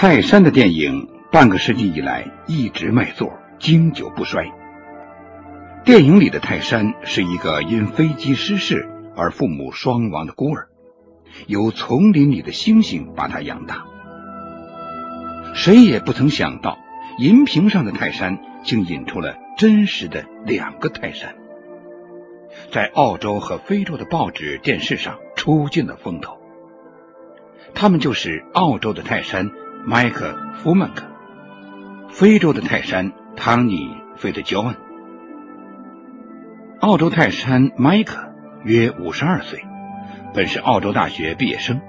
泰山的电影半个世纪以来一直卖座，经久不衰。电影里的泰山是一个因飞机失事而父母双亡的孤儿，由丛林里的猩猩把他养大。谁也不曾想到，银屏上的泰山竟引出了真实的两个泰山，在澳洲和非洲的报纸、电视上出尽了风头。他们就是澳洲的泰山麦克·福曼克，非洲的泰山汤尼·费德焦恩。澳洲泰山麦克约五十二岁，本是澳洲大学毕业生。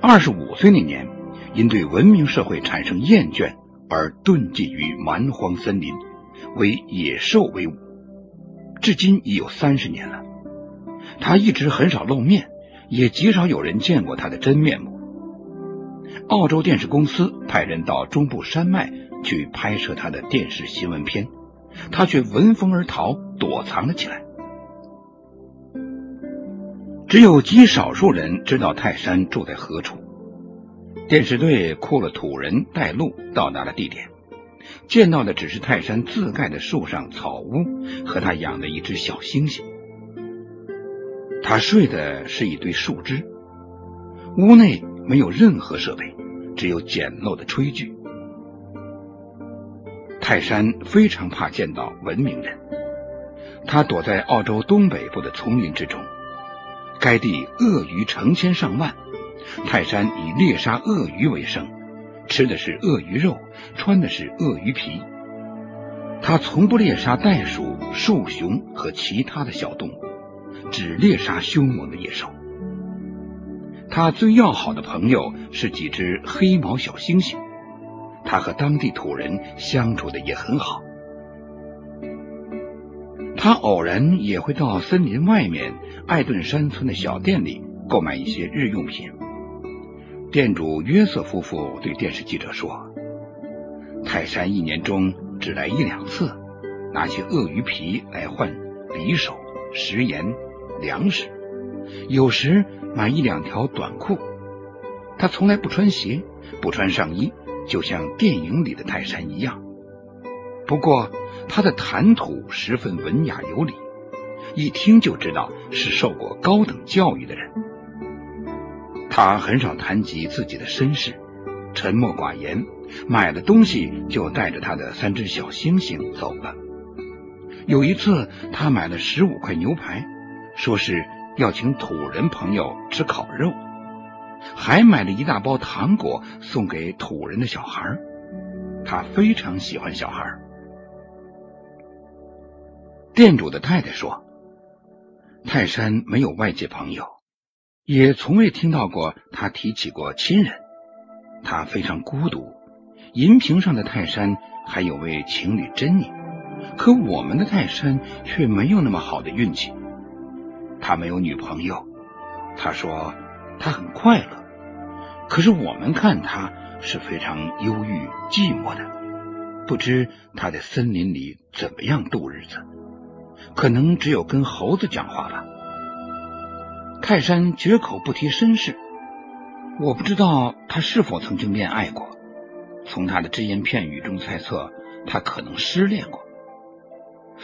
二十五岁那年，因对文明社会产生厌倦而遁迹于蛮荒森林，为野兽为伍。至今已有三十年了，他一直很少露面。也极少有人见过他的真面目。澳洲电视公司派人到中部山脉去拍摄他的电视新闻片，他却闻风而逃，躲藏了起来。只有极少数人知道泰山住在何处。电视队雇了土人带路，到达了地点，见到的只是泰山自盖的树上草屋和他养的一只小猩猩。他睡的是一堆树枝，屋内没有任何设备，只有简陋的炊具。泰山非常怕见到文明人，他躲在澳洲东北部的丛林之中。该地鳄鱼成千上万，泰山以猎杀鳄鱼为生，吃的是鳄鱼肉，穿的是鳄鱼皮。他从不猎杀袋鼠、树熊和其他的小动物。只猎杀凶猛的野兽。他最要好的朋友是几只黑毛小猩猩，他和当地土人相处的也很好。他偶然也会到森林外面艾顿山村的小店里购买一些日用品。店主约瑟夫妇对电视记者说：“泰山一年中只来一两次，拿些鳄鱼皮来换匕首、食盐。”粮食，有时买一两条短裤。他从来不穿鞋，不穿上衣，就像电影里的泰山一样。不过他的谈吐十分文雅有礼，一听就知道是受过高等教育的人。他很少谈及自己的身世，沉默寡言，买了东西就带着他的三只小星星走了。有一次，他买了十五块牛排。说是要请土人朋友吃烤肉，还买了一大包糖果送给土人的小孩。他非常喜欢小孩。店主的太太说：“泰山没有外界朋友，也从未听到过他提起过亲人。他非常孤独。银屏上的泰山还有位情侣珍妮，可我们的泰山却没有那么好的运气。”他没有女朋友，他说他很快乐，可是我们看他是非常忧郁寂寞的，不知他在森林里怎么样度日子，可能只有跟猴子讲话吧。泰山绝口不提身世，我不知道他是否曾经恋爱过，从他的只言片语中猜测，他可能失恋过，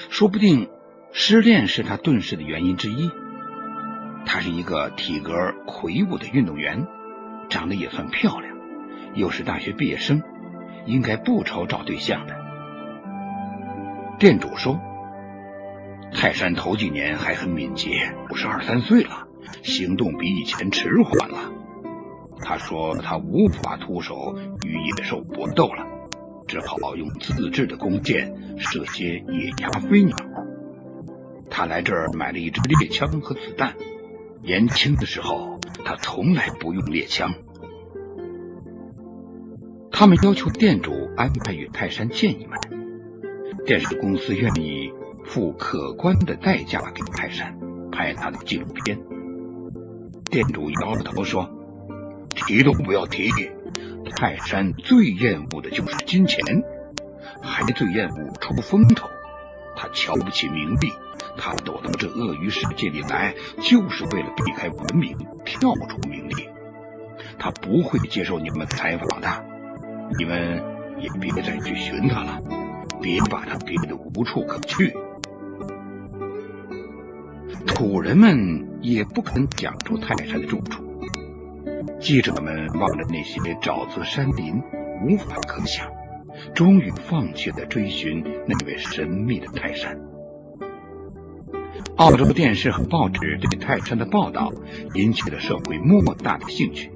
说不定失恋是他遁世的原因之一。他是一个体格魁梧的运动员，长得也算漂亮，又是大学毕业生，应该不愁找对象的。店主说：“泰山头几年还很敏捷，不是二三岁了，行动比以前迟缓了。”他说：“他无法徒手与野兽搏斗了，只好用自制的弓箭射些野鸭、飞鸟。他来这儿买了一支猎枪和子弹。”年轻的时候，他从来不用猎枪。他们要求店主安排与泰山见一面，电视公司愿意付可观的代价给泰山拍他的纪录片。店主摇了头说：“提都不要提，泰山最厌恶的就是金钱，还最厌恶出风头。他瞧不起名利。”他躲到这鳄鱼世界里来，就是为了避开文明，跳出名利。他不会接受你们采访的。你们也别再去寻他了，别把他逼得无处可去。土人们也不肯讲出泰山的住处。记者们望着那些沼泽山林，无法可想，终于放弃了追寻那位神秘的泰山。澳洲电视和报纸对泰山的报道引起了社会莫大的兴趣，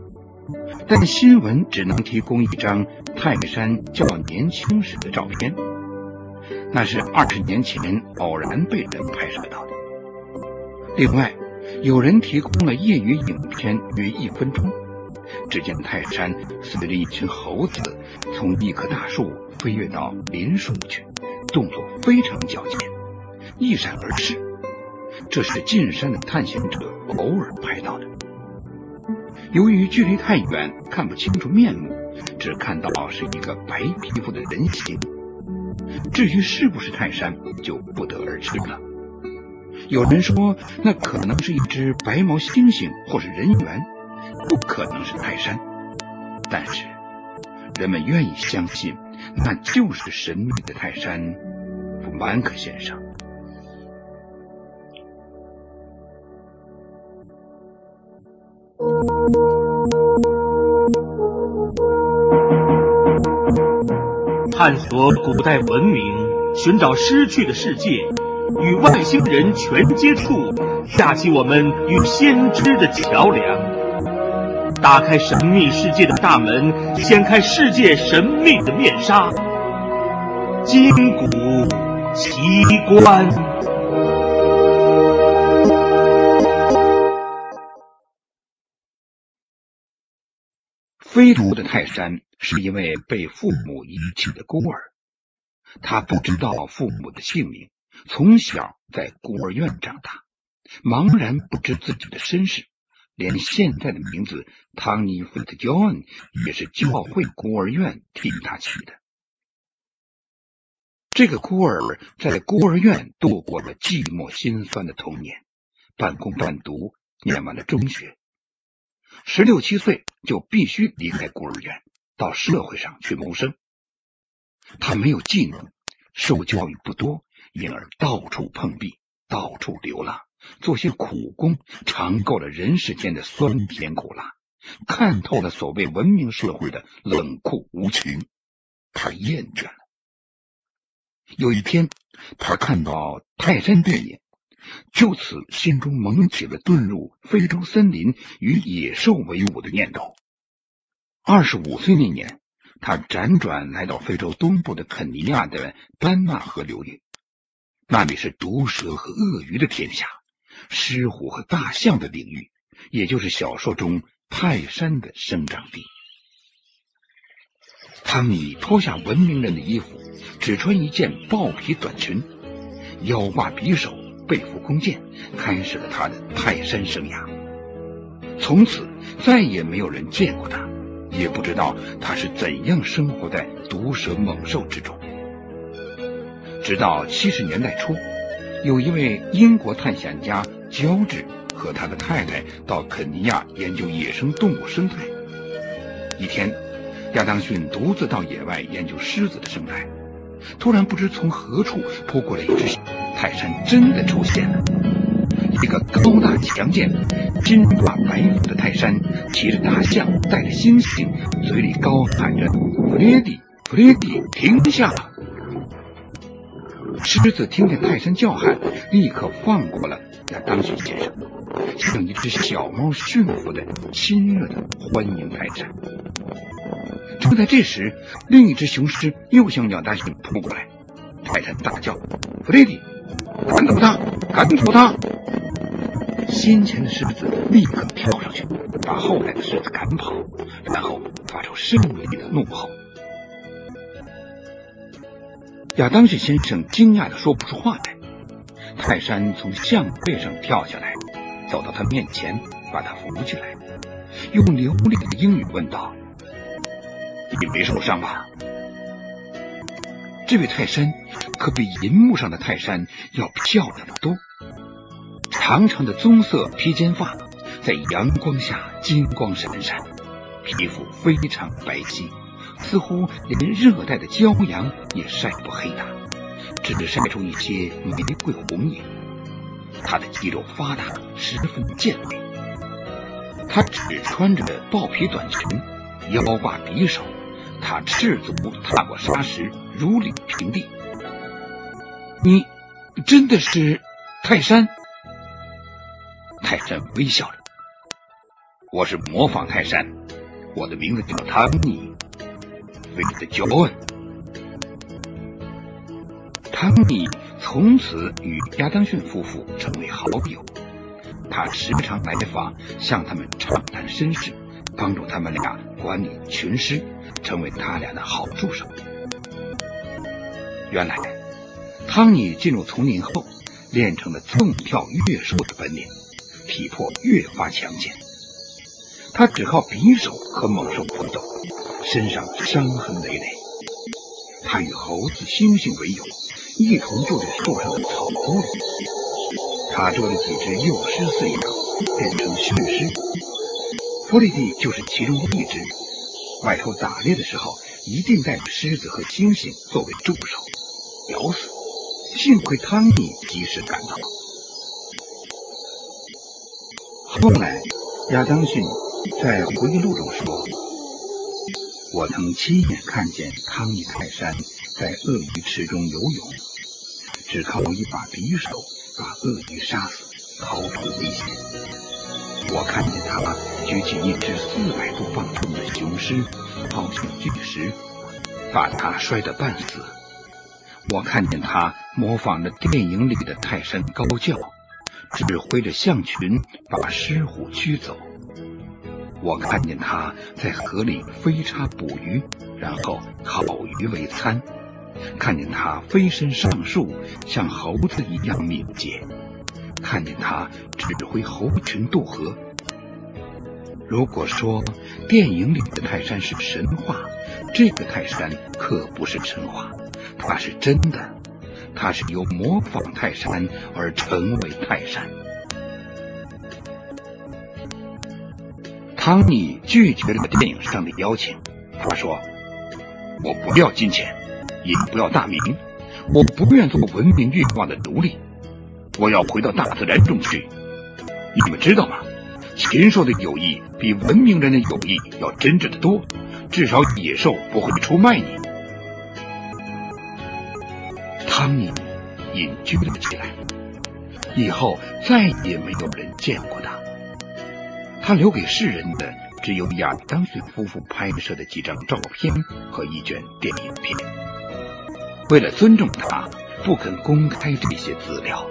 但新闻只能提供一张泰山较年轻时的照片，那是二十年前偶然被人拍摄到的。另外，有人提供了业余影片约一分钟，只见泰山随着一群猴子从一棵大树飞跃到林树去，动作非常矫健，一闪而逝。这是进山的探险者偶尔拍到的。由于距离太远，看不清楚面目，只看到是一个白皮肤的人形。至于是不是泰山，就不得而知了。有人说，那可能是一只白毛猩猩或是人猿，不可能是泰山。但是，人们愿意相信，那就是神秘的泰山弗曼克先生。探索古代文明，寻找失去的世界，与外星人全接触，架起我们与先知的桥梁，打开神秘世界的大门，掀开世界神秘的面纱，金谷奇观。飞渡的泰山是一位被父母遗弃的孤儿，他不知道父母的姓名，从小在孤儿院长大，茫然不知自己的身世，连现在的名字汤尼·费特· John 也是教会孤儿院替他取的。这个孤儿在孤儿院度过了寂寞心酸的童年，半工半读，念完了中学。十六七岁就必须离开孤儿院，到社会上去谋生。他没有技能，受教育不多，因而到处碰壁，到处流浪，做些苦工，尝够了人世间的酸甜苦辣，看透了所谓文明社会的冷酷无情。他厌倦了。有一天，他看到泰山电影。就此，心中萌起了遁入非洲森林与野兽为伍的念头。二十五岁那年，他辗转来到非洲东部的肯尼亚的班纳河流域，那里是毒蛇和鳄鱼的天下，狮虎和大象的领域，也就是小说中泰山的生长地。汤米脱下文明人的衣服，只穿一件豹皮短裙，腰挂匕首。背负弓箭，开始了他的泰山生涯。从此再也没有人见过他，也不知道他是怎样生活在毒蛇猛兽之中。直到七十年代初，有一位英国探险家乔治和他的太太到肯尼亚研究野生动物生态。一天，亚当逊独自到野外研究狮子的生态，突然不知从何处扑过来一只。泰山真的出现了，一个高大强健、金发白肤的泰山，骑着大象，带着猩猩，嘴里高喊着：“弗列迪，弗列迪，停下！”狮子听见泰山叫喊，立刻放过了亚当逊先生，像一只小猫驯服的，亲热的欢迎泰山。就在这时，另一只雄狮又向亚当逊扑过来，泰山大叫：“弗雷迪！”赶走他！赶走他！先前的狮子立刻跳上去，把后来的狮子赶跑，然后发出胜利的怒吼。亚当逊先生惊讶的说不出话来。泰山从象背上跳下来，走到他面前，把他扶起来，用流利的英语问道：“你没受伤吧？”这位泰山可比银幕上的泰山要漂亮的多，长长的棕色披肩发在阳光下金光闪闪，皮肤非常白皙，似乎连热带的骄阳也晒不黑它，只晒出一些玫瑰红影。他的肌肉发达，十分健美。他只穿着豹皮短裙，腰挂匕首。他赤足踏过沙石，如履平地。你真的是泰山？泰山微笑着。我是模仿泰山，我的名字叫汤尼，菲利的乔恩。汤米从此与亚当逊夫妇成为好友。他时常来访，向他们畅谈身世，帮助他们俩管理群狮，成为他俩的好助手。原来，汤尼进入丛林后，练成了纵跳跃兽的本领，体魄越发强健。他只靠匕首和猛兽搏斗，身上伤痕累累。他与猴子、猩猩为友，一同住在树上的草屋里。他捉了几只幼狮饲养，变成驯狮。弗里蒂就是其中一只。外出打猎的时候，一定带着狮子和猩猩作为助手。咬死！幸亏汤尼及时赶到。后来，亚当逊在回忆录中说：“我曾亲眼看见汤尼泰山在鳄鱼池中游泳，只靠一把匕首。”把鳄鱼杀死，逃脱危险。我看见他举起一只四百多磅重的雄狮，抛向巨石，把它摔得半死。我看见他模仿着电影里的泰山高叫，指挥着象群把狮虎驱走。我看见他在河里飞叉捕鱼，然后烤鱼为餐。看见他飞身上树，像猴子一样敏捷；看见他指挥猴群渡河。如果说电影里的泰山是神话，这个泰山可不是神话，它是真的。它是由模仿泰山而成为泰山。汤尼拒绝了电影上的邀请，他说：“我不要金钱。”也不要大名，我不愿做文明欲望的奴隶。我要回到大自然中去。你们知道吗？禽兽的友谊比文明人的友谊要真挚的多。至少野兽不会出卖你。汤米隐居了起来，以后再也没有人见过他。他留给世人的只有亚当逊夫妇拍摄的几张照片和一卷电影片。为了尊重他，不肯公开这些资料。